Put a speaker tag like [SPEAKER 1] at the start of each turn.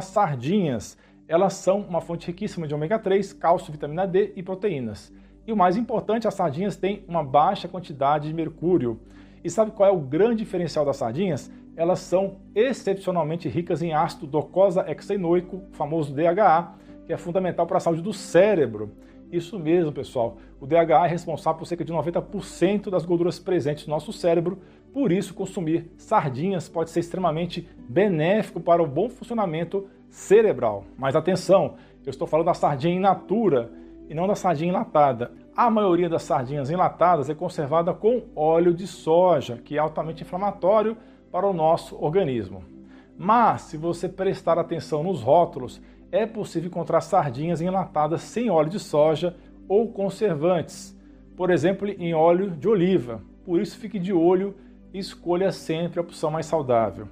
[SPEAKER 1] As sardinhas, elas são uma fonte riquíssima de ômega 3, cálcio, vitamina D e proteínas. E o mais importante, as sardinhas têm uma baixa quantidade de mercúrio. E sabe qual é o grande diferencial das sardinhas? Elas são excepcionalmente ricas em ácido docosahexaenoico, famoso DHA, que é fundamental para a saúde do cérebro. Isso mesmo, pessoal. O DHA é responsável por cerca de 90% das gorduras presentes no nosso cérebro, por isso consumir sardinhas pode ser extremamente benéfico para o bom funcionamento cerebral. Mas atenção, eu estou falando da sardinha in natura e não da sardinha enlatada. A maioria das sardinhas enlatadas é conservada com óleo de soja, que é altamente inflamatório para o nosso organismo. Mas, se você prestar atenção nos rótulos, é possível encontrar sardinhas enlatadas sem óleo de soja ou conservantes, por exemplo, em óleo de oliva. Por isso, fique de olho escolha sempre a opção mais saudável.